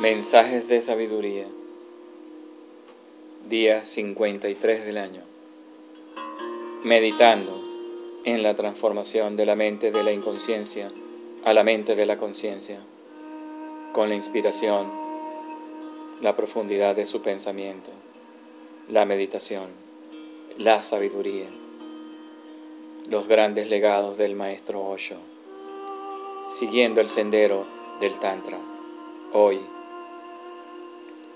Mensajes de sabiduría. Día 53 del año. Meditando en la transformación de la mente de la inconsciencia a la mente de la conciencia, con la inspiración, la profundidad de su pensamiento, la meditación, la sabiduría, los grandes legados del maestro Osho, siguiendo el sendero del Tantra. Hoy,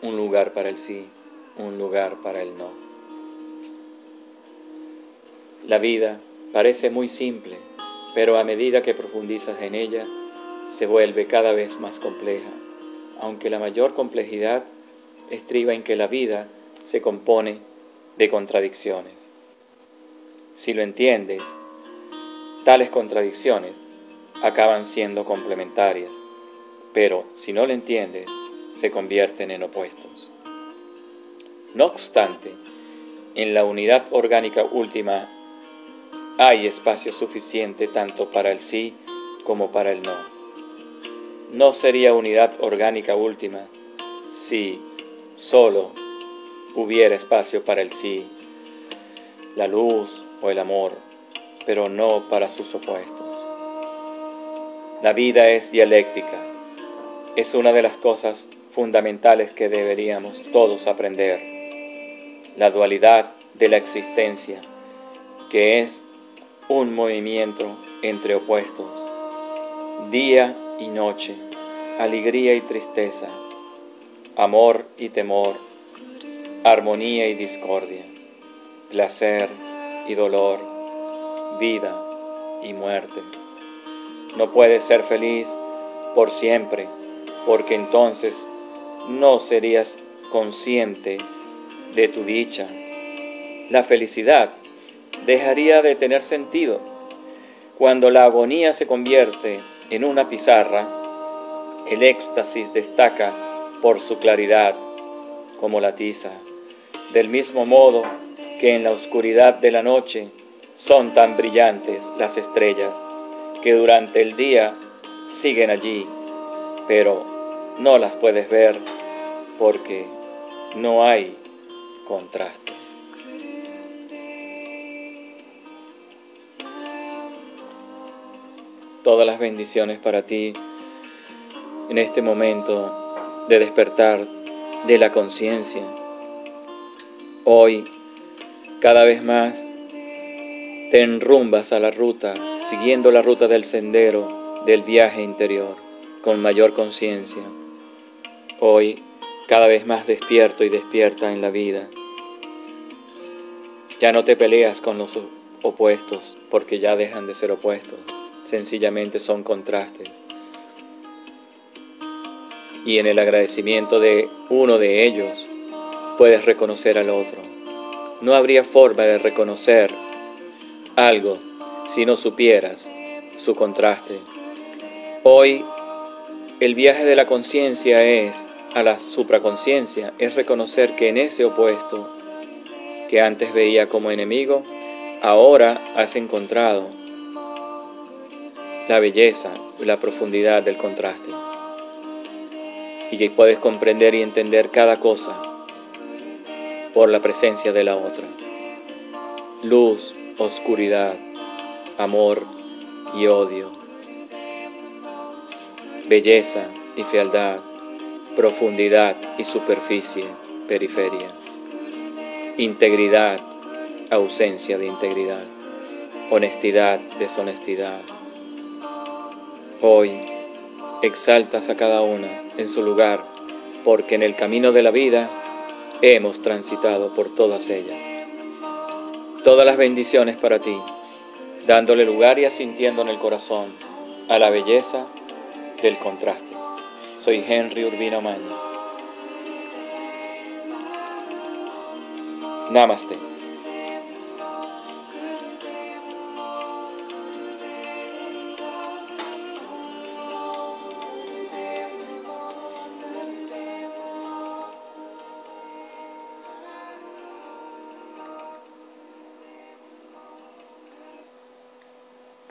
un lugar para el sí, un lugar para el no. La vida parece muy simple, pero a medida que profundizas en ella, se vuelve cada vez más compleja, aunque la mayor complejidad estriba en que la vida se compone de contradicciones. Si lo entiendes, tales contradicciones acaban siendo complementarias, pero si no lo entiendes, se convierten en opuestos. No obstante, en la unidad orgánica última hay espacio suficiente tanto para el sí como para el no. No sería unidad orgánica última si solo hubiera espacio para el sí, la luz o el amor, pero no para sus opuestos. La vida es dialéctica. Es una de las cosas fundamentales que deberíamos todos aprender. La dualidad de la existencia, que es un movimiento entre opuestos, día y noche, alegría y tristeza, amor y temor, armonía y discordia, placer y dolor, vida y muerte. No puedes ser feliz por siempre, porque entonces no serías consciente de tu dicha. La felicidad dejaría de tener sentido. Cuando la agonía se convierte en una pizarra, el éxtasis destaca por su claridad, como la tiza, del mismo modo que en la oscuridad de la noche son tan brillantes las estrellas que durante el día siguen allí, pero no las puedes ver porque no hay contraste. todas las bendiciones para ti en este momento de despertar de la conciencia. Hoy, cada vez más, te enrumbas a la ruta, siguiendo la ruta del sendero del viaje interior, con mayor conciencia. Hoy, cada vez más despierto y despierta en la vida. Ya no te peleas con los opuestos, porque ya dejan de ser opuestos sencillamente son contrastes. Y en el agradecimiento de uno de ellos puedes reconocer al otro. No habría forma de reconocer algo si no supieras su contraste. Hoy el viaje de la conciencia es a la supraconciencia, es reconocer que en ese opuesto que antes veía como enemigo, ahora has encontrado la belleza y la profundidad del contraste. Y que puedes comprender y entender cada cosa por la presencia de la otra. Luz, oscuridad, amor y odio. Belleza y fealdad, profundidad y superficie, periferia. Integridad, ausencia de integridad. Honestidad, deshonestidad Hoy exaltas a cada una en su lugar, porque en el camino de la vida hemos transitado por todas ellas. Todas las bendiciones para ti, dándole lugar y asintiendo en el corazón a la belleza del contraste. Soy Henry Urbino Maña. Namaste.